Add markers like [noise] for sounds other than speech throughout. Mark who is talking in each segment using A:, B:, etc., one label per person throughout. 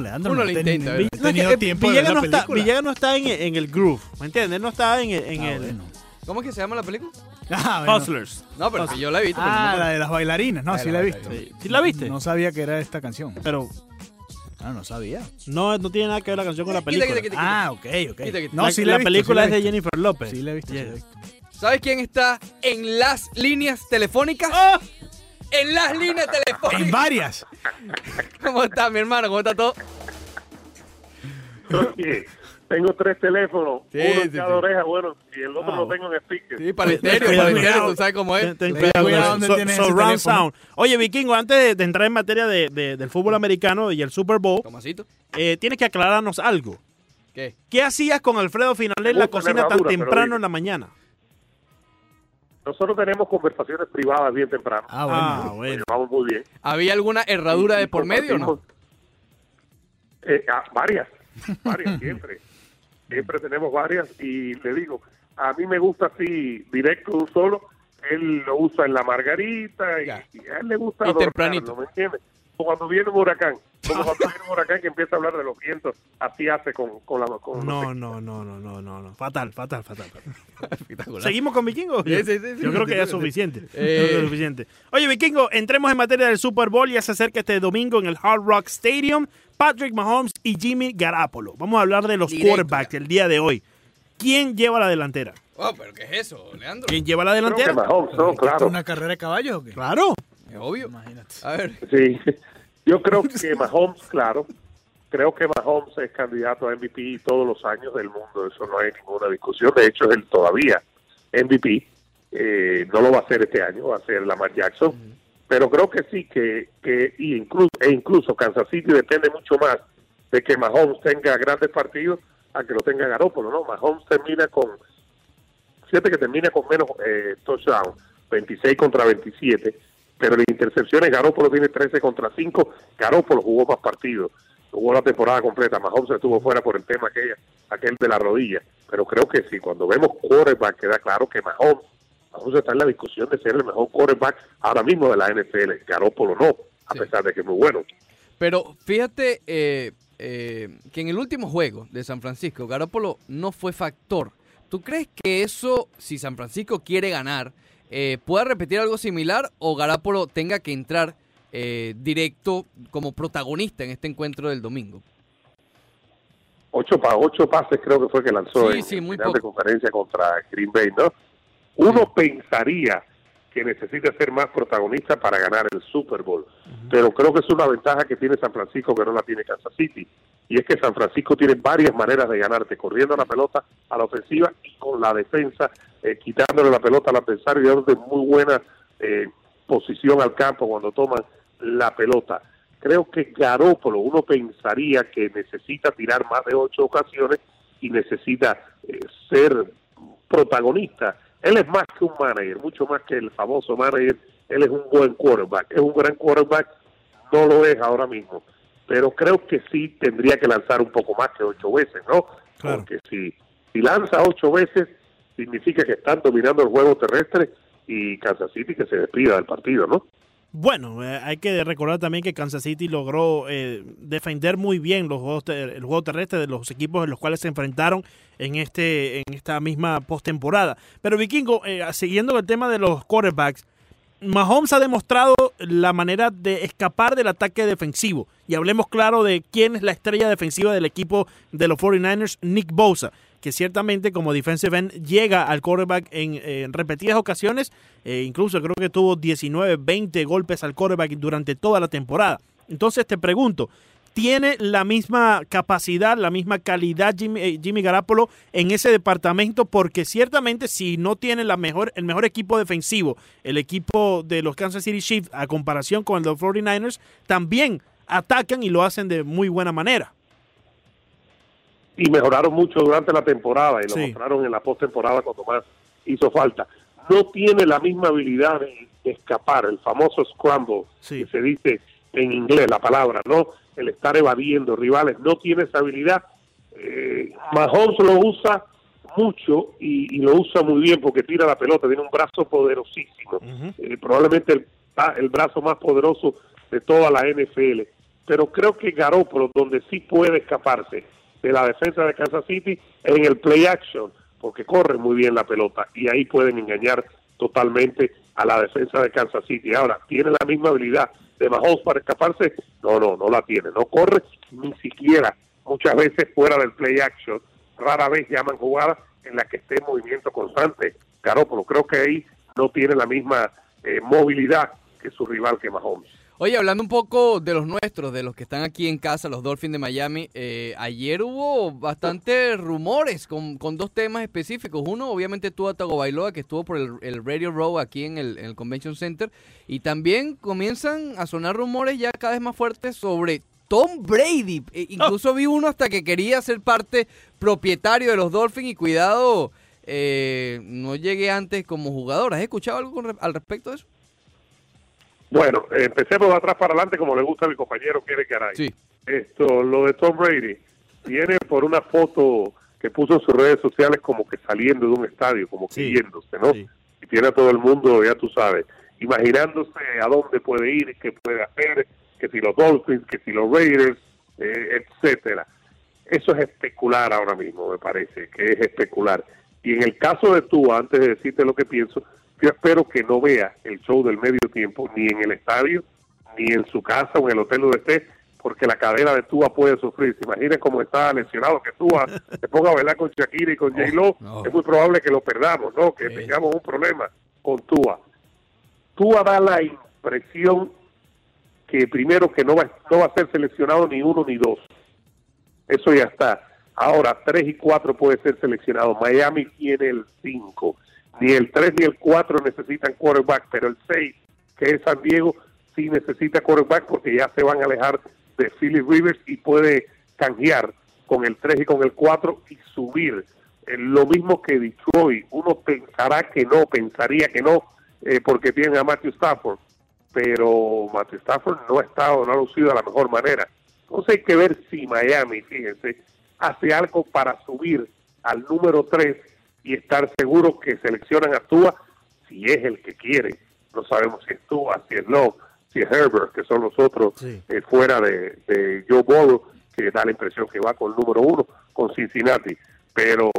A: Bueno, Leandro,
B: Uno
A: no
B: lo intenta,
A: he
C: No,
A: tenido
C: eh,
A: tiempo de ver
C: Villegas,
A: la
C: no está. Villegas no está en, en el groove, ¿me entiendes? No está en, en
A: Ah,
C: el
A: bueno.
B: ¿Cómo es que se llama la película? [laughs]
A: Ah, bueno.
C: Hustlers.
B: No, pero que yo la he visto. no
A: Ah, la de las bailarinas. No,
B: Ah,
A: sí
B: la
A: la he visto.
C: Sí. ¿Sí la viste?
A: No sabía que era esta canción.
C: Pero
A: Ah, no sabía.
C: no, no tiene nada que ver la canción con la película.
B: quita, quita, quita.
A: Ah, ok, ok.
B: Quita, quita.
A: No,
C: la,
A: sí
C: la
A: la, he visto,
C: película
A: sí
C: es de. Jennifer López.
A: Sí la he visto, sí la he
C: Yeah.
A: visto.
B: ¿Sabes quién está en las líneas telefónicas?
C: ¡Ah!
B: En las líneas
A: En
B: telefónicas.
A: varias.
B: ¿Cómo está, mi hermano? ¿Cómo está todo?
D: Oye, tengo tres teléfonos,
B: Sí,
D: uno en
B: sí,
D: cada
B: sí.
D: oreja, bueno, y el otro
A: Ah,
D: lo tengo en speaker.
B: Sí, para el estéreo, para el estéreo, tú sabes cómo es.
C: Ten- ten
A: Ten
C: cuidado So-
A: tienes ese
C: surround
A: teléfono.
C: sound. Oye, Vikingo, antes de, de entrar en materia de, de- del fútbol americano y el Super Bowl,
B: Tomasito.
C: eh, tienes que aclararnos algo.
B: ¿Qué?
C: ¿Qué hacías con Alfredo Finalé en la cocina tan temprano en la mañana?
D: Nosotros tenemos conversaciones privadas bien temprano.
A: Ah, bueno.
C: Ah, bueno.
D: llevamos muy bien.
B: ¿Había alguna herradura
D: Y-
B: de por medio o no?
D: Eh, ah, varias, [laughs] varias, siempre. Siempre tenemos varias y le digo, a mí me gusta así, directo de un solo, él lo usa en la margarita y, a él le gusta
B: Y tempranito.
D: ¿me entiendes? Cuando viene un huracán, como cuando viene un huracán que empieza a hablar de los vientos, así hace con, con la... Con
C: No, no, no, no, no, no, no. Fatal, fatal, fatal. fatal. [laughs] ¿Seguimos con Vikingo?
B: Sí, sí, sí, sí.
C: Yo creo que ya es suficiente.
B: Eh.
C: Yo creo que es suficiente. Oye, Vikingo, entremos en materia del Super Bowl. Ya se acerca este domingo en el Hard Rock Stadium. Patrick Mahomes y Jimmy Garapolo. Vamos a hablar de los
B: Directo,
C: quarterbacks el día de hoy. ¿Quién lleva la delantera?
B: Oh, pero ¿qué es eso, Leandro?
C: ¿Quién lleva la delantera?
D: Mahomes, no,
A: ¿Esto es
D: claro.
A: una carrera de caballos o qué?
C: Claro.
B: Es obvio.
A: Imagínate.
B: A ver,
D: Sí, yo creo [laughs] que Mahomes, claro, creo que Mahomes es candidato a MVP todos los años del mundo, eso no hay ninguna discusión, de hecho él todavía MVP, eh, no lo va a hacer este año, va a ser Lamar Jackson, pero creo que sí, que, que y incluso, e incluso Kansas City depende mucho más de que Mahomes tenga grandes partidos a que lo tenga Garoppolo, ¿no? Mahomes termina con, fíjate que termina con menos eh, touchdown, 26 contra 27, pero en intercepciones Garoppolo tiene 13 contra 5, Garoppolo jugó más partidos, jugó la temporada completa, Mahomes estuvo fuera por el tema aquella, aquel de la rodilla, pero creo que sí, cuando vemos quarterback queda claro que Mahomes, Mahomes está en la discusión de ser el mejor quarterback ahora mismo de la NFL, Garoppolo no, a
B: Sí.
D: pesar de que es muy bueno.
B: pero fíjate eh, eh, que en el último juego de San Francisco, Garoppolo no fue factor. ¿Tú crees que eso, si San Francisco quiere ganar, eh, pueda repetir algo similar o Garoppolo tenga que entrar eh, directo como protagonista en este encuentro del domingo?
D: ocho, pa ocho pases creo que fue que lanzó
B: Sí,
D: en
B: sí, muy
D: final de conferencia contra Green Bay, ¿no? Uno pensaría que necesita ser más protagonista para ganar el Super Bowl, pero creo que es una ventaja que tiene San Francisco que no la tiene Kansas City, y es que San Francisco tiene varias maneras de ganarte, corriendo la pelota a la ofensiva y con la defensa, eh, quitándole la pelota al adversario y dándote muy buena eh, posición al campo cuando toman la pelota. Creo que Garópolo, uno pensaría que necesita tirar más de ocho ocasiones y necesita eh, ser protagonista. Él es más que un manager, mucho más que el famoso manager. Él es un buen quarterback, es un gran quarterback, no lo es ahora mismo. Pero creo que sí tendría que lanzar un poco más que ocho veces, ¿no?
C: Claro.
D: Porque si, si lanza ocho veces, significa que están dominando el juego terrestre y Kansas City que se despida del partido, ¿no?
C: Bueno, eh, hay que recordar también que Kansas City logró eh, defender muy bien los juegos el juego terrestre de los equipos en los cuales se enfrentaron en este en esta misma postemporada. Pero Vikingo, eh, siguiendo el tema de los quarterbacks, Mahomes ha demostrado la manera de escapar del ataque defensivo. Y hablemos claro de quién es la estrella defensiva del equipo de los 49ers, Nick Bosa, que ciertamente como defensive end llega al quarterback en, en repetidas ocasiones. eh, incluso creo que tuvo 19, 20 golpes al quarterback durante toda la temporada. Entonces te pregunto, ¿tiene la misma capacidad, la misma calidad Jimmy, eh, Garapolo en ese departamento? Porque ciertamente si no tiene la mejor, el mejor equipo defensivo, el equipo de los Kansas City Chiefs a comparación con el de los 49ers, también atacan y lo hacen de muy buena manera.
D: Y mejoraron mucho durante la temporada y lo
C: Sí.
D: mostraron en la postemporada cuando más hizo falta. No tiene la misma habilidad de, de escapar, el famoso scramble
C: Sí.
D: que se dice en inglés la palabra, ¿no? El estar evadiendo rivales, no tiene esa habilidad. Eh, Mahomes lo usa mucho y, y lo usa muy bien porque tira la pelota, tiene un brazo poderosísimo, eh, probablemente el, el brazo más poderoso de toda la NFL. pero creo que Garoppolo, donde sí puede escaparse de la defensa de Kansas City, en el play action, porque corre muy bien la pelota y ahí pueden engañar totalmente a la defensa de Kansas City. Ahora, ¿tiene la misma habilidad de Mahomes para escaparse? No, no, no la tiene. No corre ni siquiera muchas veces fuera del play action. Rara vez llaman jugadas en las que esté en movimiento constante. Garoppolo, creo que ahí no tiene la misma eh, movilidad que su rival que Mahomes.
B: Oye, hablando un poco de los nuestros, de los que están aquí en casa, los Dolphins de Miami, eh, ayer hubo bastantes rumores con, con, dos temas específicos. Uno, obviamente, tuvo a Tagovailoa, que estuvo por el, el Radio Row aquí en el, en el, Convention Center. Y también comienzan a sonar rumores ya cada vez más fuertes sobre Tom Brady. E, incluso vi uno hasta que quería ser parte propietario de los Dolphins y cuidado, eh, no llegué antes como jugador. ¿Has escuchado algo con, al respecto de eso?
D: Bueno, empecemos de atrás para adelante como le gusta a mi compañero Quiere Caray.
B: Sí.
D: Esto, lo de Tom Brady, viene por una foto que puso en sus redes sociales como que saliendo de un estadio, como que
C: Sí.
D: yéndose, ¿no?
C: Sí.
D: Y tiene a todo el mundo, ya tú sabes, imaginándose a dónde puede ir, qué puede hacer, que si los Dolphins, que si los Raiders, eh, etcétera. Eso es especular ahora mismo, me parece, que es especular. Y en el caso de tú, antes de decirte lo que pienso, yo espero que no vea el show del medio tiempo ni en el estadio, ni en su casa o en el hotel donde esté, porque la cadera de Tua puede sufrir. Se imagina cómo está lesionado que Tua [laughs] se ponga a bailar con Shakira y con J-Lo,
B: no.
D: es muy probable que lo perdamos, ¿no? Que tengamos un problema con Tua. Tua da la impresión que primero que no va, no va a ser seleccionado ni uno ni dos. Eso ya está. Ahora, tres y cuatro puede ser seleccionado. Miami tiene el cinco. Ni el tres ni el cuatro necesitan quarterback, pero el seis, que es San Diego, sí necesita quarterback porque ya se van a alejar de Philip Rivers y puede canjear con el tres y con el cuatro y subir. Eh, lo mismo que Detroit. Uno pensará que no, pensaría que no, eh, porque tienen a Matthew Stafford pero Matthew Stafford no ha estado, no ha lucido de la mejor manera. Entonces hay que ver si Miami, fíjense, hace algo para subir al número 3 y estar seguro que seleccionan a Tua si es el que quiere. No sabemos si es Tua, si es Love, si es Herbert, que son los otros
C: Sí.
D: eh, fuera de, de Joe Burrow, que da la impresión que va con el número 1, con Cincinnati. Pero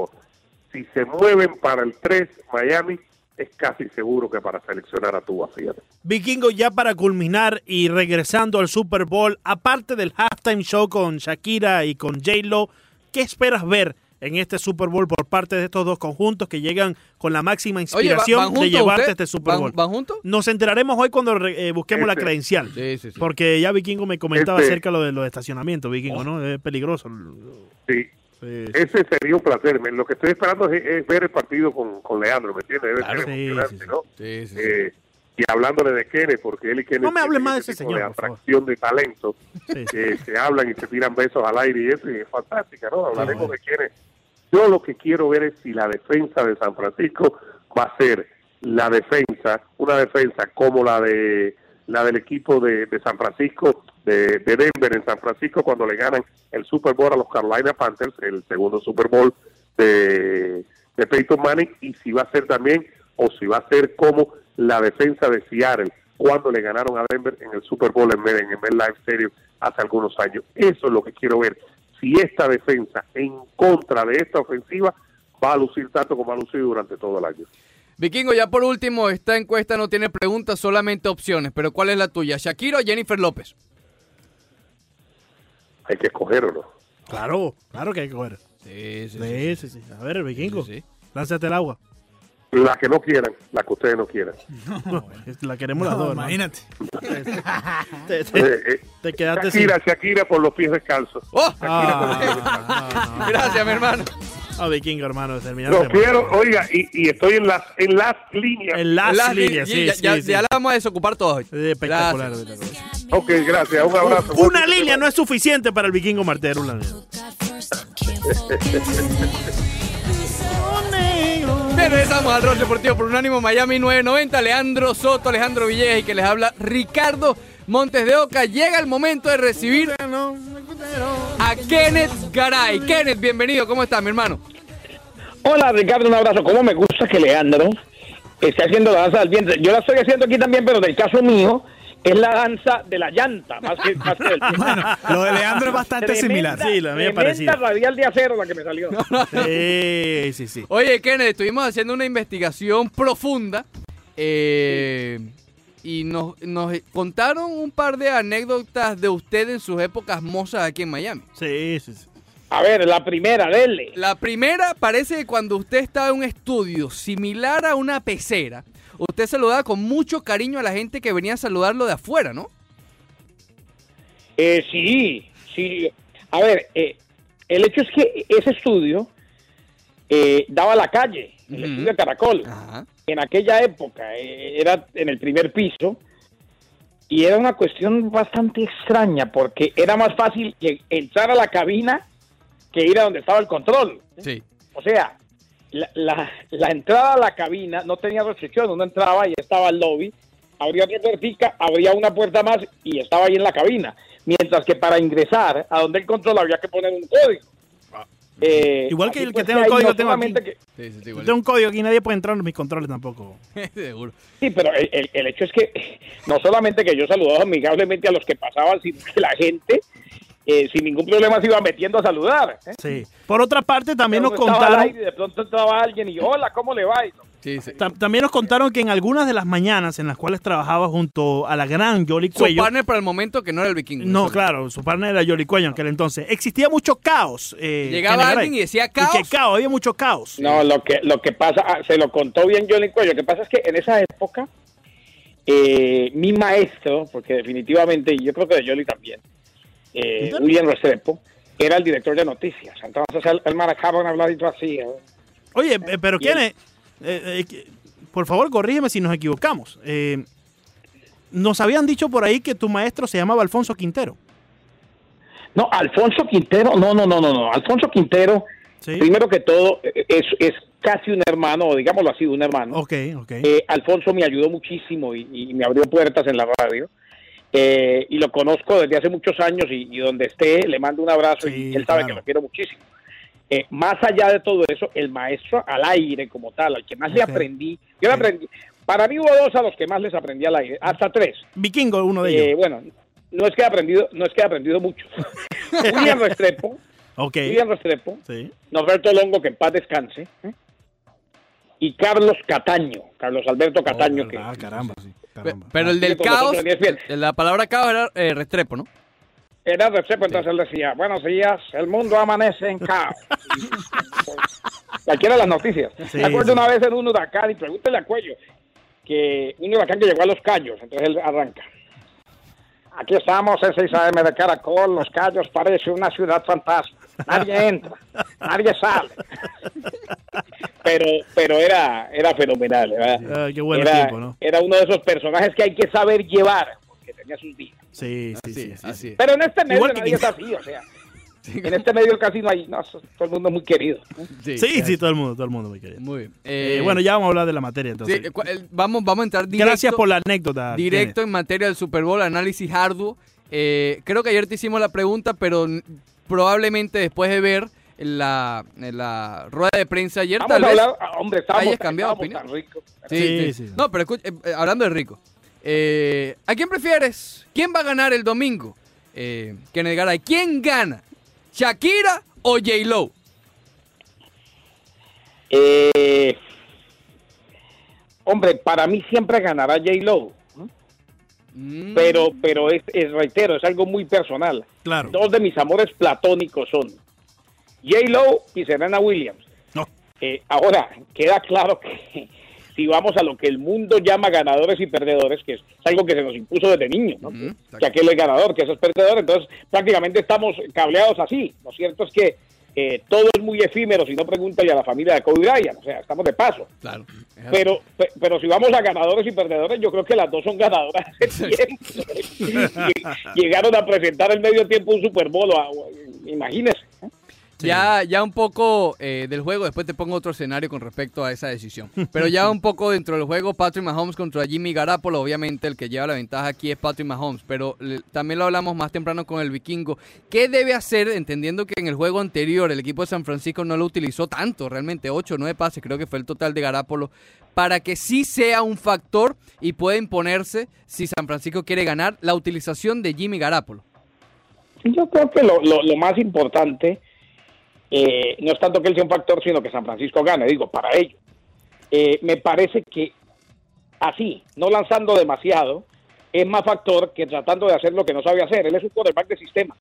D: si se mueven para el 3, Miami, es casi seguro que para seleccionar a Tua, fíjate.
C: Vikingo, ya para culminar y regresando al Super Bowl, aparte del halftime show con Shakira y con J-Lo, ¿qué esperas ver en este Super Bowl por parte de estos dos conjuntos que llegan con la máxima
B: Oye, ¿va-
C: inspiración
B: ¿van
C: de llevarte
B: usted?
C: este Super
B: ¿Van-
C: Bowl?
B: ¿Van juntos?
C: Nos enteraremos hoy cuando re- eh, busquemos la
D: Este-
C: credencial.
B: Sí, sí, sí.
C: Porque ya Vikingo me comentaba
D: Este-
C: acerca de lo de los estacionamientos, Vikingo, ¿no? Es peligroso.
D: Sí,
C: Sí.
D: ese sería un placer. Me- Lo que estoy esperando es, es ver el partido con, con Leandro, ¿me entiendes? Debe
C: Claro.
D: ser
C: Sí,
D: emocionante,
C: sí, sí.
D: ¿no?
B: Sí, sí, sí.
D: Eh, y hablándole de Kenneth, porque él y Kenneth
C: No me hable más de
D: ese
C: señor,
D: de atracción de talento,
C: Sí.
D: que se hablan y se tiran besos al aire y eso y es fantástica, ¿no? Hablaremos
C: bueno.
D: de Kenneth. Yo lo que quiero ver es si la defensa de San Francisco va a ser la defensa, una defensa como la de la del equipo de, de San Francisco, de, de Denver en San Francisco, cuando le ganan el Super Bowl a los Carolina Panthers, el segundo Super Bowl de, de Peyton Manning, y si va a ser también, o si va a ser como la defensa de Seattle, cuando le ganaron a Denver en el Super Bowl en, en el MetLife Stadium hace algunos años. Eso es lo que quiero ver. Si esta defensa en contra de esta ofensiva va a lucir tanto como ha lucido durante todo el año.
B: Vikingo, ya por último, esta encuesta no tiene preguntas, solamente opciones. Pero ¿cuál es la tuya? ¿Shakira o Jennifer López?
D: Hay que escogerlo.
C: Claro, claro que hay que coger.
B: Sí, sí,
C: Sí, sí, sí. A ver, Vikingo,
B: Sí, sí.
C: lánzate el agua.
D: La que no quieran, la que ustedes no quieran. [laughs]
C: La queremos las
A: No,
C: dos, hermano.
A: imagínate. [laughs]
C: Te, te-
D: Eh, eh,
C: te quedaste sin...
D: Shakira, Shakira por los pies descalzos.
B: ¡Oh!
C: Ah, no, no, no.
B: Gracias, mi hermano.
C: Ah, Vikingo, hermano, terminaste.
D: Lo quiero, oiga, y, y estoy en las en las líneas.
C: En las
B: Las
C: líneas, sí,
B: ya,
C: sí,
B: ya-
C: sí.
B: ya la vamos a desocupar todos hoy.
C: Sí, Espectacular.
B: Gracias.
D: Ok, gracias. Un abrazo.
C: Una línea no es suficiente para el Vikingo Martero. una línea. [laughs]
B: Bien, regresamos al rol deportivo por Unánimo Miami 990. Leandro Soto, Alejandro Villegas y que les habla Ricardo Montes de Oca. Llega el momento de recibir a Kenneth Garay. Kenneth, bienvenido. ¿Cómo estás, mi hermano?
E: Hola Ricardo, un abrazo. ¿Cómo me gusta que Leandro esté haciendo la danza del vientre? Yo la estoy haciendo aquí también, pero del caso mío, es la danza de la llanta, más que, más que del. [laughs]
A: Bueno, lo de Leandro es bastante
E: Tremenda-
A: similar.
C: Sí, la mía parecida.
E: radial de acero la que me salió.
C: Sí, sí, sí.
B: Oye, Kenneth, estuvimos haciendo una investigación profunda eh, y nos, nos contaron un par de anécdotas de usted en sus épocas mozas aquí en Miami.
C: Sí, sí, sí.
E: A ver, la primera, dele.
B: La primera parece que cuando usted estaba en un estudio similar a una pecera, usted saludaba con mucho cariño a la gente que venía a saludarlo de afuera, ¿no?
E: Eh, sí, sí. A ver, eh, el hecho es que ese estudio eh, daba a la calle, el estudio de Caracol.
B: Ajá.
E: En aquella época eh, era en el primer piso y era una cuestión bastante extraña porque era más fácil que entrar a la cabina que ir a donde estaba el control.
B: Sí.
E: O sea, la, la- la entrada a la cabina no tenía restricción, uno entraba y estaba al lobby, abría otra puertica, abría una puerta más y estaba ahí en la cabina. Mientras que para ingresar a donde el control había que poner un código. Eh,
C: Igual que el que
E: pues
C: tengo el código
E: no
C: tengo aquí.
E: solamente que-
B: Sí, sí, sí,
C: Yo
B: igual.
C: tengo un código aquí, nadie puede entrar en mis controles tampoco. [laughs]
B: Seguro.
E: Sí, pero el, el- el hecho es que [laughs] no solamente que yo saludaba amigablemente a los que pasaban, sino que la gente eh, sin ningún problema se iba metiendo a saludar. ¿eh?
C: Sí. Por otra parte, también nos contaron,
E: aire y de pronto entraba alguien y hola, ¿cómo le va? Y no,
B: Sí, sí.
C: ta- también nos contaron que en algunas de las mañanas en las cuales trabajaba junto a la gran Yoli
B: Su
C: Cuello,
B: partner para el momento que no era el vikingo.
C: no,
B: Eso.
C: claro, su partner era Yoli Cuello en aquel entonces, existía mucho caos. eh,
B: Llegaba alguien y decía
C: Y
B: caos.
C: que caos, había mucho caos.
E: No, lo que, lo que pasa, ah, se lo contó bien Johnny Cuello, lo que pasa es que en esa época, eh, mi maestro, porque definitivamente, y yo creo que de Johnny también, eh. William Restrepo, era el director de noticias. Entonces él, él manejaba un habladito así. ¿eh?
C: Oye, eh, pero quién es, Eh, eh, por favor, corrígeme si nos equivocamos. Eh, nos habían dicho por ahí que tu maestro se llamaba Alfonso Quintero.
E: No, Alfonso Quintero, no, no, no, no, no. Alfonso Quintero,
C: Sí.
E: primero que todo, eh, es, es casi un hermano, digámoslo así, un hermano.
C: Ok, ok.
E: Eh, Alfonso me ayudó muchísimo y, y me abrió puertas en la radio. Eh, y lo conozco desde hace muchos años y, y donde esté le mando un abrazo
C: Sí,
E: y él sabe
C: claro.
E: que lo quiero muchísimo. Eh, más allá de todo eso, el maestro al aire como tal, al que más le aprendí, yo le aprendí, para mí hubo dos a los que más les aprendí al aire, hasta tres.
C: Vikingo, uno de
E: Eh,
C: ellos.
E: bueno, no es que he aprendido, no es que he aprendido mucho. [laughs] William Restrepo,
C: Ok.
E: William Restrepo,
C: Sí.
E: Norberto Longo, que en paz descanse, ¿eh? y Carlos Cataño, Carlos Alberto Cataño, que
C: Ah, caramba.
B: Pe-
C: caramba.
B: Pero el del
E: Sí, con nosotros
B: caos, la palabra caos era eh, Restrepo, ¿no?
E: era Restrepo, entonces él decía, buenos días, el mundo amanece en caos. [laughs] Cualquiera de las noticias.
C: Sí,
E: Me acuerdo
C: sí.
E: una vez en un huracán, y pregúntele a Cuello, que un huracán que llegó a Los Cayos, entonces él arranca. Aquí estamos en 6 AM de Caracol, Los Cayos parece una ciudad fantasma. Nadie entra, nadie sale. [laughs] Pero, pero era, era fenomenal. Era,
C: Ah, qué buen
E: era,
C: tiempo, ¿no?
E: era uno de esos personajes que hay que saber llevar, porque tenía sus días.
C: Sí, sí,
B: Así,
C: sí. sí,
B: así
C: sí.
E: Pero en este medio
C: que
E: nadie es así, o sea. En este medio casi no hay, no, todo el mundo es muy querido.
B: Sí,
C: Sí, sí, todo el mundo, todo el mundo, mi querido.
B: Muy bien.
C: Eh,
B: Eh,
C: bueno, ya vamos a hablar de la materia
B: sí,
C: entonces.
B: eh, vamos, vamos a entrar directo,
C: Gracias por la anécdota.
B: directo en materia del Super Bowl, análisis arduo. Eh, creo que ayer te hicimos la pregunta, pero probablemente después de ver la, la rueda de prensa ayer,
E: Vamos
B: tal
E: a
B: vez...
E: hablar, ah, hombre, estábamos,
B: hayas cambiado opinión.
E: tan ricos.
B: Sí,
C: Sí,
B: sí.
C: sí.
B: No, pero escucha, eh, eh, hablando de rico. eh, ¿A quién prefieres? ¿Quién va a ganar el domingo? Eh, Garay. ¿Quién gana? ¿Shakira o J-Lo?
E: Eh, hombre, para mí siempre ganará J-Lo,
B: Mm,
E: pero, pero es, es, reitero, es algo muy personal.
C: Claro.
E: Dos de mis amores platónicos son J-Lo y Serena Williams.
C: No.
E: Eh, ahora, queda claro que [laughs] si vamos a lo que el mundo llama ganadores y perdedores, que es algo que se nos impuso desde niños, ¿no? Que aquel es ganador, que eso es perdedor, entonces prácticamente estamos cableados así. Lo cierto es que eh, todo es muy efímero, si no pregúntale a la familia de Kobe Bryant, o sea, estamos de paso.
B: Claro.
E: Pero, pe- pero si vamos a ganadores y perdedores, yo creo que las dos son ganadoras [laughs] Llegaron a presentar el medio tiempo un Super Bowl, a-
B: Ya, ya un poco eh, del juego, después te pongo otro escenario con respecto a esa decisión. [laughs] Pero ya un poco dentro del juego, Patrick Mahomes contra Jimmy Garapolo, obviamente el que lleva la ventaja aquí es Patrick Mahomes, pero le- también lo hablamos más temprano con el vikingo. ¿Qué debe hacer, entendiendo que en el juego anterior el equipo de San Francisco no lo utilizó tanto, realmente 8 o 9 pases, creo que fue el total de Garapolo, para que sí sea un factor y pueda imponerse si San Francisco quiere ganar la utilización de Jimmy Garapolo?
E: Yo creo que lo, lo, lo más importante eh, no es tanto que él sea un factor, sino que San Francisco gane, digo, para ello. Eh, me parece que así, no lanzando demasiado, es más factor que tratando de hacer lo que no sabe hacer. Él es un quarterback de sistema.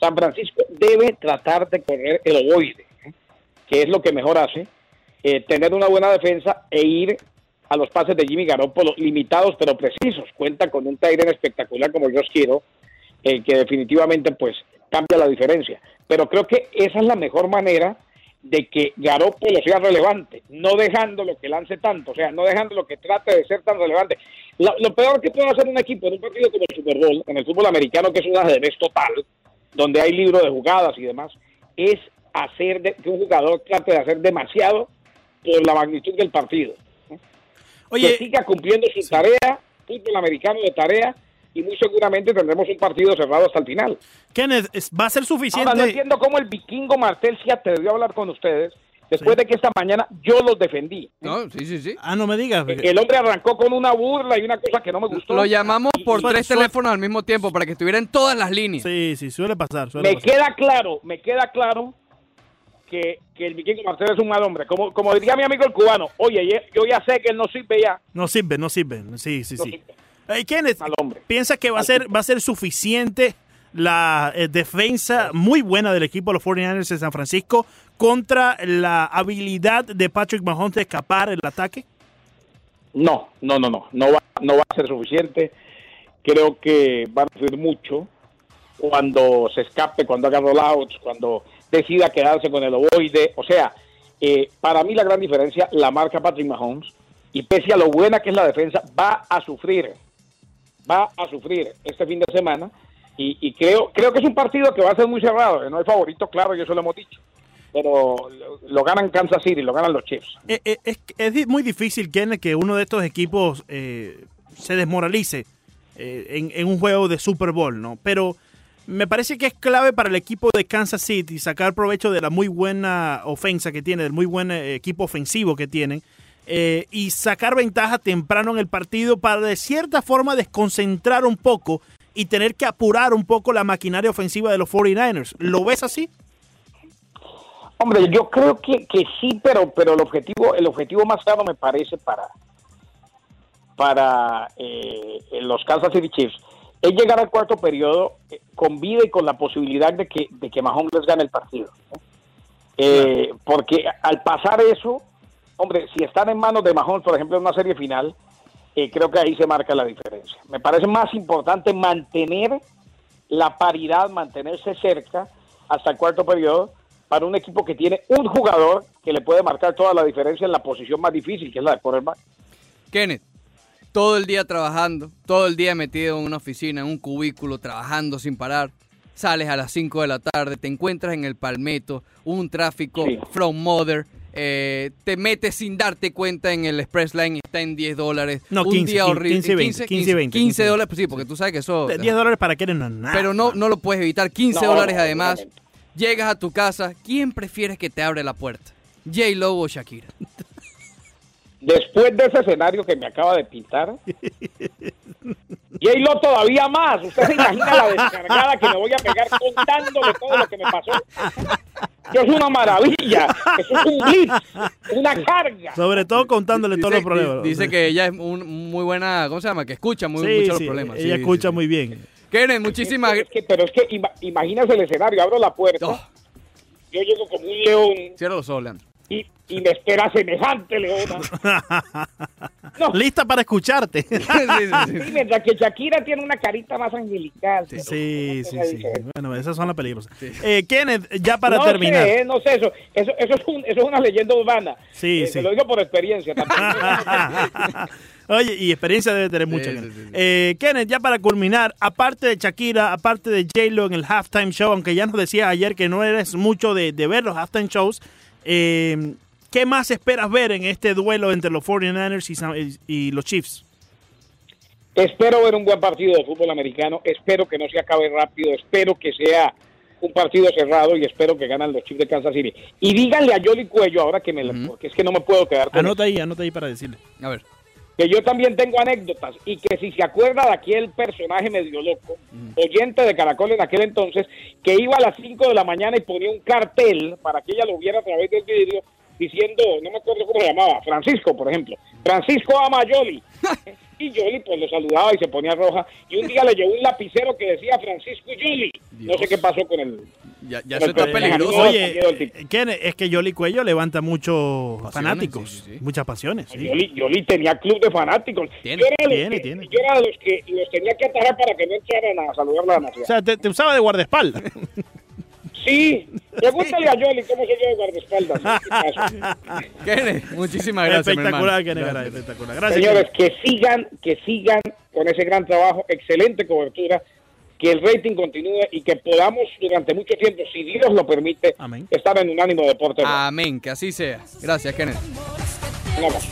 E: San Francisco debe tratar de correr el ovoide, que es lo que mejor hace, eh, tener una buena defensa e ir a los pases de Jimmy Garoppolo, limitados pero precisos. Cuenta con un Tyren espectacular como Josh quiero eh, que definitivamente pues cambia la diferencia. Pero creo que esa es la mejor manera de que Garoppolo sea relevante, no dejándolo que lance tanto, o sea, no dejándolo que trate de ser tan relevante. Lo, lo peor que puede hacer un equipo en un partido como el Super Bowl, en el fútbol americano, que es un ajedrez total, donde hay libro de jugadas y demás, es hacer de- que un jugador trate de hacer demasiado por la magnitud del partido. que
C: Oye,
E: siga cumpliendo su tarea, fútbol americano de tarea, y muy seguramente tendremos un partido cerrado hasta el final.
C: Kenneth, es- ¿va a ser suficiente?
E: Ahora no entiendo cómo el vikingo Martel se atrevió a hablar con ustedes después
C: Sí.
E: de que esta mañana yo los defendí.
B: No, sí, sí, sí.
C: Ah, no me digas.
E: El hombre arrancó con una burla y una cosa que no me gustó.
B: Lo llamamos por tres teléfonos al mismo tiempo para que estuviera en todas las líneas.
C: Sí, sí, suele pasar. Suele
E: me
C: pasar.
E: queda claro, me queda claro que, que el vikingo Martel es un mal hombre. Como, como diría mi amigo el cubano, oye, ye- yo ya sé que él no sirve ya.
C: No sirve, no sirve. Sí, sí,
E: No
C: sí.
E: sirve.
C: Hey, Kenneth,
E: Mal hombre.
C: ¿piensas que va a ser, va a ser suficiente la eh, defensa muy buena del equipo de los 49ers de San Francisco contra la habilidad de Patrick Mahomes de escapar el ataque?
E: No, no, no, no, no va, no va a ser suficiente. Creo que va a sufrir mucho cuando se escape, cuando haga rollouts, cuando decida quedarse con el ovoide. O sea, eh, para mí la gran diferencia la marca Patrick Mahomes y pese a lo buena que es la defensa, va a sufrir, va a sufrir este fin de semana y, y creo, creo que es un partido que va a ser muy cerrado. No hay favorito, claro, y eso lo hemos dicho. Pero lo, ganan Kansas City, lo ganan los Chiefs.
C: Eh, eh, Es, muy difícil, que uno de estos equipos eh, se desmoralice eh, en, en un juego de Super Bowl, ¿no? Pero me parece que es clave para el equipo de Kansas City sacar provecho de la muy buena ofensa que tiene, del muy buen equipo ofensivo que tienen, eh, y sacar ventaja temprano en el partido para de cierta forma desconcentrar un poco y tener que apurar un poco la maquinaria ofensiva de los 49ers. ¿Lo ves así?
E: Hombre, yo creo que, que sí, pero pero el objetivo el objetivo más claro me parece para para eh, los Kansas City Chiefs es llegar al cuarto periodo eh, con vida y con la posibilidad de que de que Mahomes les gane el partido. ¿no? Eh, Porque al pasar eso, hombre, si están en manos de Mahomes, por ejemplo, en una serie final, eh, creo que ahí se marca la diferencia. Me parece más importante mantener la paridad, mantenerse cerca hasta el cuarto periodo para un equipo que tiene un jugador que le puede marcar toda la diferencia en la posición más difícil, que es la de quarterback.
B: Kenneth, todo el día trabajando, todo el día metido en una oficina, en un cubículo, trabajando sin parar. Sales a las 5 de la tarde, te encuentras en el Palmetto, un tráfico
E: Sí.
B: from Mother, eh, te metes sin darte cuenta en el Express Line, está en 10 dólares.
C: No,
B: un
C: 15,
B: día
C: 15,
B: horrible.
C: 15, 20, 15, 20,
B: 15 dólares, pues sí, porque tú sabes que eso...
C: De 10 dólares para Kenneth no nada.
B: Pero no, no lo puedes evitar. 15
E: No,
B: dólares
E: no,
B: además.
E: obviamente.
B: Llegas a tu casa. ¿Quién prefieres que te abre la puerta? J-Lo o Shakira.
E: Después de ese escenario que me acaba de pintar, J-Lo todavía más. Usted se imagina la descargada que me voy a pegar contándole todo lo que me pasó. Eso es una maravilla. Eso es un blitz, una carga.
C: Sobre todo contándole todos los problemas.
B: Dice que ella es un- muy buena, ¿cómo se llama? Que escucha muy,
C: Sí,
B: mucho los
C: sí,
B: problemas.
C: Ella
B: Sí,
C: escucha
B: sí, sí.
C: muy bien.
B: Kenneth, muchísimas
E: Es que- pero es que ima- imagínese el escenario. Abro la puerta.
B: Oh,
E: Yo llego como un león
B: Cierra los ojos, Leandro.
E: Y, y me espera semejante leona. No. [laughs]
C: Lista para escucharte. [laughs]
B: Sí, sí, sí. [laughs]
E: Sí, mientras que Shakira tiene una carita más angelical.
C: Sí, sí, sí. Bueno, esas son las peligrosas. Eh, Kenneth, ya para
E: no
C: terminar.
E: Sé, eh, no sé eso. Eso, eso, es un- eso es una leyenda urbana.
C: Sí,
E: Eh,
C: sí.
E: Te lo digo por experiencia. también.
C: Oye, y experiencia debe tener mucha.
B: Sí,
C: Kenneth.
B: sí, sí, sí.
C: Eh, Kenneth, ya para culminar, aparte de Shakira, aparte de J-Lo en el halftime show, aunque ya nos decías ayer que no eres mucho de, de ver los halftime shows, eh, ¿qué más esperas ver en este duelo entre los 49ers y, los Chiefs?
E: Espero ver un buen partido de fútbol americano. Espero que no se acabe rápido. Espero que sea un partido cerrado y espero que ganen los Chiefs de Kansas City. Y díganle a Yoli Cuello ahora que me la- porque es que no me puedo quedar con
C: Anota ahí, anota ahí para decirle.
B: A ver.
E: Que yo también tengo anécdotas y que si se acuerda de aquel personaje medio loco, oyente de Caracol en aquel entonces, que iba a las 5 de la mañana y ponía un cartel para que ella lo viera a través del vidrio diciendo, no me acuerdo cómo se llamaba, Francisco, por ejemplo. Francisco ama a Yoli. [laughs] y Yoli pues lo saludaba y se ponía roja. Y un día le llevó un lapicero que decía Francisco y Yoli. No sé
B: Dios.
E: qué pasó con el...
B: Ya, se está peligroso.
C: Oye, eh, es que Yoli Cuello levanta muchos
B: Pasiones,
C: fanáticos,
B: sí, sí, sí.
C: muchas pasiones. sí.
E: Yoli, Yoli tenía club de fanáticos.
B: Tiene,
E: yo, era de los
C: tiene,
E: que,
C: tiene.
E: yo era de los que los tenía que atajar para que no entraran a saludarla a la
C: O
E: nación.
C: sea, te, te usaba de guardaespaldas. [laughs]
E: Sí, pregúntale a Yoli cómo yo de guardaespaldas. [laughs]
B: Kenneth, muchísimas gracias,
C: espectacular. Kenneth
B: Gracias.
C: espectacular. Gracias.
E: Señores,
C: Kenneth.
E: que sigan, que sigan con ese gran trabajo, excelente cobertura, que el rating continúe y que podamos durante mucho tiempo, si Dios lo permite,
C: Amén.
E: estar en Unánimo Deporte.
B: Amén, que así sea. Gracias, Kenneth.
E: Un abrazo.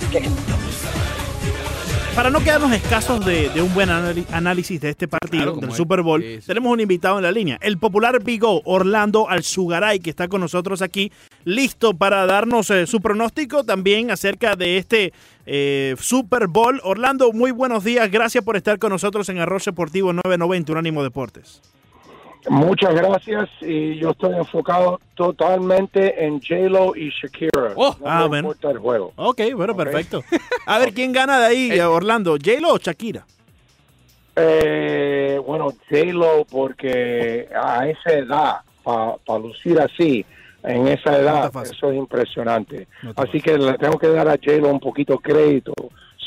C: Para no quedarnos escasos de, de un buen análisis de este partido,
B: Claro,
C: del
B: es.
C: Super Bowl, tenemos un invitado en la línea. El popular Vigo, Orlando Alzugaray, que está con nosotros aquí, listo para darnos eh, su pronóstico también acerca de este eh, Super Bowl. Orlando, muy buenos días. Gracias por estar con nosotros en Arroz Deportivo 990, Unánimo Deportes.
F: Muchas gracias y yo estoy enfocado totalmente en J-Lo y Shakira.
B: Oh,
F: no
C: ah,
F: me
C: bueno.
F: importa el juego.
C: Ok, bueno, perfecto. A ver, ¿quién gana de ahí, [laughs]
B: Eh.
C: Orlando? ¿J-Lo o Shakira?
F: Eh, bueno, J-Lo porque a esa edad, para lucir así, en esa edad, eso es impresionante.
C: No
F: así que le tengo que dar a J-Lo un poquito crédito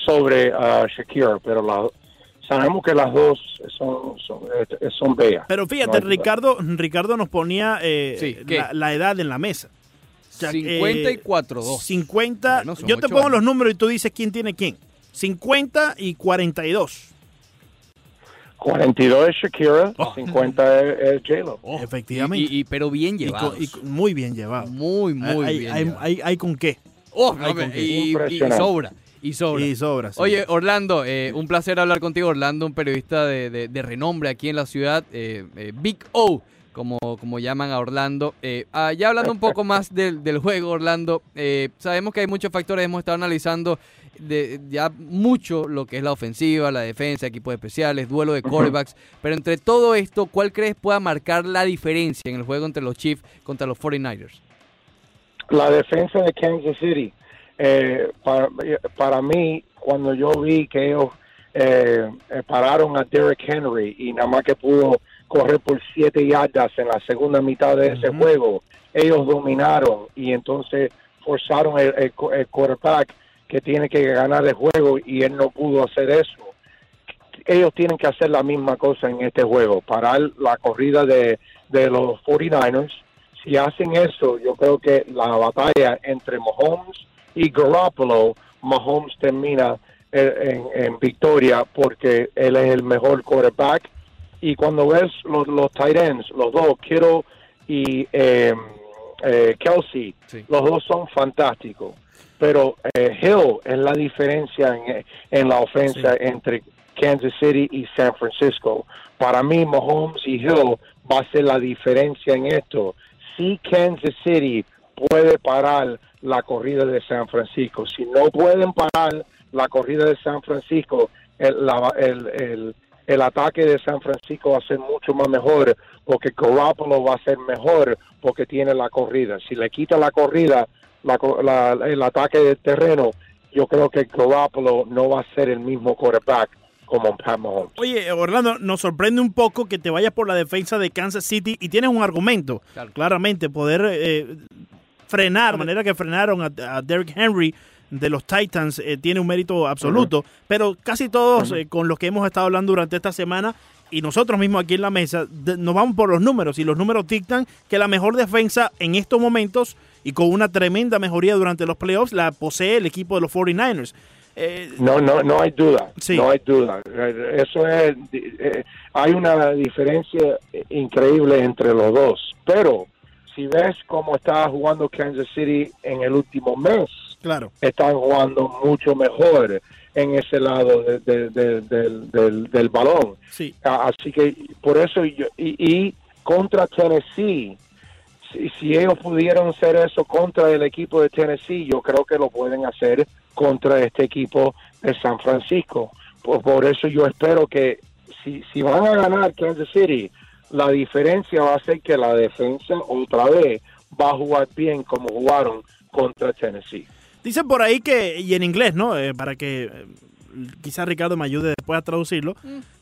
F: sobre ah, Shakira, pero la- sabemos que las dos son, son, eh, son bellas.
C: Pero fíjate,
F: No.
C: Ricardo, Ricardo nos ponía eh,
B: Sí, ¿qué?
C: la, la edad en la mesa. O sea,
B: 54
C: eh,
B: 2.
C: 50.
B: Bueno,
C: yo te pongo
B: años.
C: los números y tú dices quién tiene quién. 50 y 42.
F: 42 es Shakira,
C: Oh.
F: 50 es, es J-Lo.
C: Efectivamente.
B: Y, y- pero bien
C: Y y con- muy bien llevado.
B: muy, muy
C: hay,
B: bien
C: hay, hay- hay con qué.
B: Oh,
C: hay
B: no,
C: con qué.
B: y, y
F: Impresionante.
B: sobra. Y sobra.
C: Y sobra. sí.
B: Oye, Orlando, eh, un placer hablar contigo. Orlando, un periodista de, de- de renombre aquí en la ciudad, eh, eh, Big O, como, como llaman a Orlando. Eh, ah, ya hablando un poco más del, del juego, Orlando, eh, sabemos que hay muchos factores, hemos estado analizando de, ya mucho lo que es la ofensiva, la defensa, equipos especiales, duelo de quarterbacks, pero entre todo esto, ¿cuál crees pueda marcar la diferencia en el juego entre los Chiefs contra los 49ers?
F: La defensa de Kansas City. Eh, para, para mí, cuando yo vi que ellos eh, eh, pararon a Derrick Henry y nada más que pudo correr por siete yardas en la segunda mitad de ese juego, ellos dominaron y entonces forzaron el, el, el quarterback que tiene que ganar el juego y él no pudo hacer eso. Ellos tienen que hacer la misma cosa en este juego, parar la corrida de, de los 49ers. Si hacen eso, yo creo que la batalla entre Mahomes y Garoppolo, Mahomes termina en, en- en victoria porque él es el mejor quarterback. Y cuando ves los, los tight ends, los dos, Kittle y eh, eh, Kelsey,
B: Sí.
F: los dos son fantásticos. Pero eh, Hill es la diferencia en, en la ofensa entre Kansas City y San Francisco. Para mí, Mahomes y Hill va a ser la diferencia en esto. Si Kansas City puede parar la corrida de San Francisco, si no pueden parar la corrida de San Francisco, el, la- el, el- el ataque de San Francisco va a ser mucho más mejor porque Garoppolo va a ser mejor porque tiene la corrida. Si le quita la corrida, la co- la- el ataque de terreno, yo creo que Garoppolo no va a ser el mismo quarterback como Pat Mahomes.
C: Oye, Orlando, nos sorprende un poco que te vayas por la defensa de Kansas City y tienes un argumento,
B: Claro.
C: claramente, poder eh, frenar, manera que frenaron a, a Derrick Henry de los Titans, eh, tiene un mérito absoluto, pero casi todos eh, con los que hemos estado hablando durante esta semana y nosotros mismos aquí en la mesa, de- nos vamos por los números y los números dictan que la mejor defensa en estos momentos y con una tremenda mejoría durante los playoffs la posee el equipo de los 49ers. Eh,
F: No, no, no hay duda.
C: Sí.
F: No hay duda. Eso es. eh, hay una diferencia increíble entre los dos. Pero si ves cómo está jugando Kansas City en el último mes,
C: claro.
F: están jugando mucho mejor en ese lado de- de- de- del, del- del balón.
C: Sí.
F: Así que por eso yo, y, y contra Tennessee, si, si ellos pudieron hacer eso contra el equipo de Tennessee, yo creo que lo pueden hacer contra este equipo de San Francisco. Por, por eso yo espero que si, si van a ganar Kansas City, la diferencia va a ser que la defensa otra vez va a jugar bien como jugaron contra Tennessee.
C: Dicen por ahí que, y en inglés, ¿no? Eh, para que eh, quizás Ricardo me ayude después a traducirlo.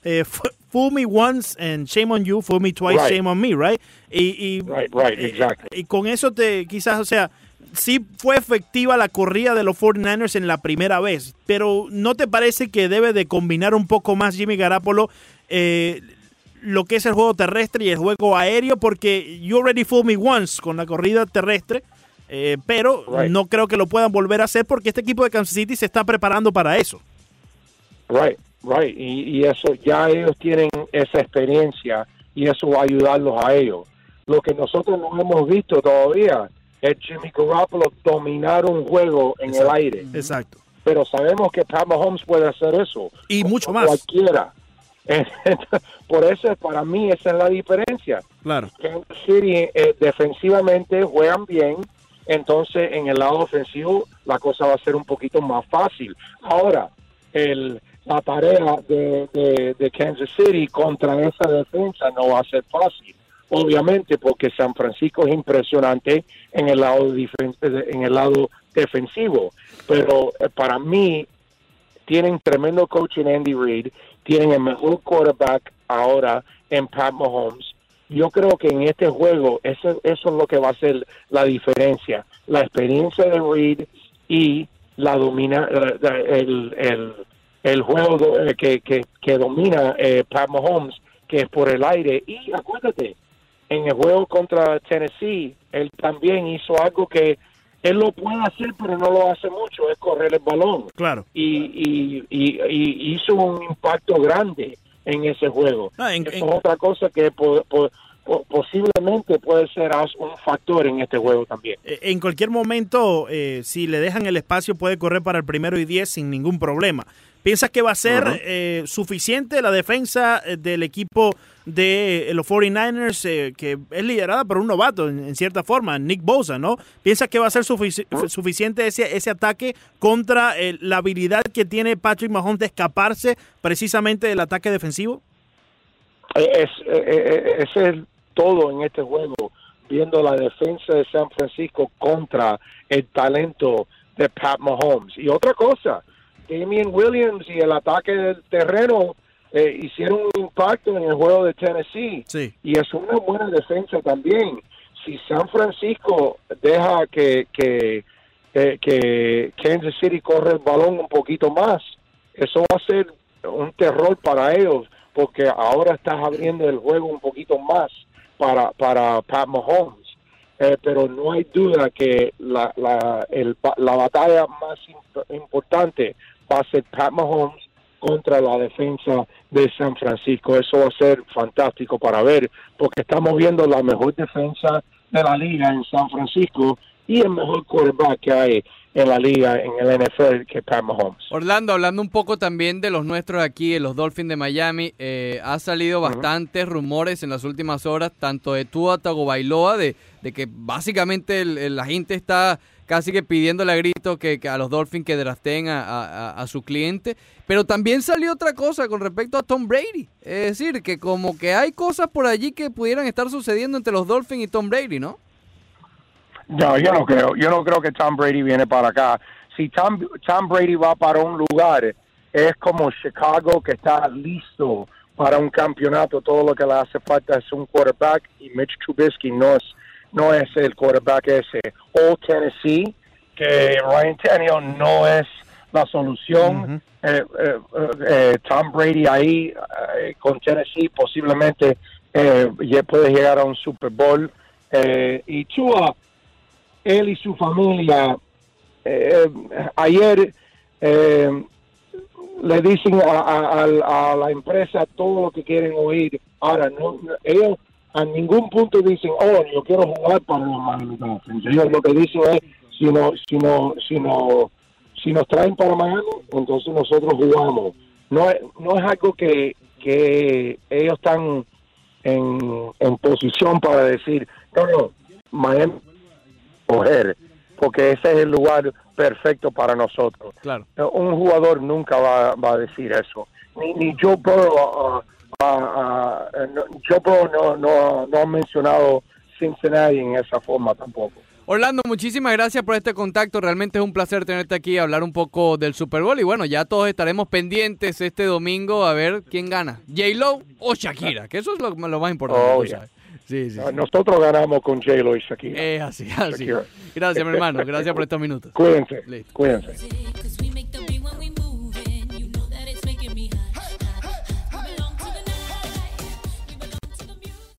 C: Eh, fu- fool me once and shame on you, fool me twice,
F: Right.
C: shame on me, right? Y, y,
F: Right, right,
C: eh,
F: exactly.
C: y con eso te, quizás, o sea, sí fue efectiva la corrida de los 49ers en la primera vez, pero ¿no te parece que debe de combinar un poco más Jimmy Garapolo eh, lo que es el juego terrestre y el juego aéreo? Porque you already fooled me once con la corrida terrestre. eh, pero
F: Right.
C: no creo que lo puedan volver a hacer porque este equipo de Kansas City se está preparando para eso.
F: Right, right. Y, y eso, ya ellos tienen esa experiencia y eso va a ayudarlos a ellos. Lo que nosotros no hemos visto todavía es Jimmy Garoppolo dominar un juego en el aire.
C: Exacto.
F: Pero sabemos que Pat Mahomes puede hacer eso.
C: Y mucho más.
F: Cualquiera. Por eso, para mí, esa es la diferencia.
C: Claro.
F: Kansas City eh, defensivamente juegan bien, entonces en el lado ofensivo la cosa va a ser un poquito más fácil. Ahora, el, la tarea de, de- de Kansas City contra esa defensa no va a ser fácil, obviamente porque San Francisco es impresionante en el lado difen- en el lado defensivo, pero eh, para mí tienen tremendo coach en Andy Reid, tienen el mejor quarterback ahora en Pat Mahomes. Yo creo que en este juego eso, eso es lo que va a ser la diferencia, la experiencia de Reid y la domina el, el, el juego eh, que, que, que domina eh, Pat Mahomes, que es por el aire. Y acuérdate, en el juego contra Tennessee, él también hizo algo que él lo puede hacer, pero no lo hace mucho, es correr el balón
C: Claro.
F: y, y, y- y hizo un impacto grande en ese juego.
C: Ah, en-
F: Eso
C: en-
F: es otra cosa que po- po- po- posiblemente puede ser un factor en este juego también.
C: Eh, En cualquier momento, eh, si le dejan el espacio, puede correr para el primero y diez sin ningún problema. ¿Piensas que va a ser eh, suficiente la defensa eh, del equipo de eh, los 49ers, eh, que es liderada por un novato, en, en cierta forma, Nick Bosa, ¿no? ¿Piensas que va a ser sufici- suficiente ese, ese ataque contra eh, la habilidad que tiene Patrick Mahomes de escaparse precisamente del ataque defensivo?
F: Es, ese es todo en este juego, viendo la defensa de San Francisco contra el talento de Pat Mahomes. Y otra cosa, Damian Williams y el ataque del terreno eh, hicieron un impacto en el juego de Tennessee.
C: Sí.
F: y es una buena defensa también. Si San Francisco deja que, que, que, que Kansas City corre el balón un poquito más, eso va a ser un terror para ellos, porque ahora estás abriendo el juego un poquito más para, para Pat Mahomes. Eh, pero no hay duda que la, la, el, la batalla más imp- importante va a ser Pat Mahomes contra la defensa de San Francisco. Eso va a ser fantástico para ver, porque estamos viendo la mejor defensa de la liga en San Francisco y el mejor quarterback que hay en la liga, en el NFL, que Pat Mahomes.
B: Orlando, hablando un poco también de los nuestros aquí, en los Dolphins de Miami, eh, ha salido bastantes rumores en las últimas horas, tanto de Tua Tagovailoa, de, de que básicamente el- el- la gente está casi que pidiéndole a grito que, a los Dolphins que draften a su cliente, pero también salió otra cosa con respecto a Tom Brady, es decir, que como que hay cosas por allí que pudieran estar sucediendo entre los Dolphins y Tom Brady, ¿no?
F: No, yo no creo. Yo no creo que Tom Brady viene para acá. Si Tom, Tom Brady va para un lugar, es como Chicago que está listo para un campeonato. Todo lo que le hace falta es un quarterback y Mitch Trubisky no es no es el quarterback ese. O Tennessee, que Ryan Tannehill no es la solución. Eh, eh, eh, Tom Brady ahí con Tennessee posiblemente eh, ya puede llegar a un Super Bowl. Eh, y Tua, él y su familia, eh, ayer eh, le dicen a, a- a- a la empresa todo lo que quieren oír. Ahora, no- ellos a ningún punto dicen, oh, yo quiero jugar para los Miami Dolphins. Ellos lo que dicen es, si, no, si, no, si, no, si nos traen para Miami, entonces nosotros jugamos. No es, no es algo que, que ellos están en, en posición para decir, no, no, Miami, coger, porque ese es el lugar perfecto para nosotros.
B: Claro.
F: Un jugador nunca va, va a decir eso. Ni, ni Joe Burrow, ah, ah, ah, no, Joe Burrow no, no, no ha mencionado Cincinnati en esa forma tampoco.
B: Orlando, muchísimas gracias por este contacto. Realmente es un placer tenerte aquí y hablar un poco del Super Bowl. Y bueno, ya todos estaremos pendientes este domingo a ver quién gana, J-Lo o Shakira, que eso es lo, lo más importante.
F: Oh, yeah.
B: sabes. Sí, sí.
F: Ah, Nosotros ganamos con J-Lo y Shakira.
B: Es así, así.
F: Shakira.
B: Gracias, mi hermano. Gracias por [laughs] estos minutos.
F: Cuídense,
B: Listo.
F: cuídense.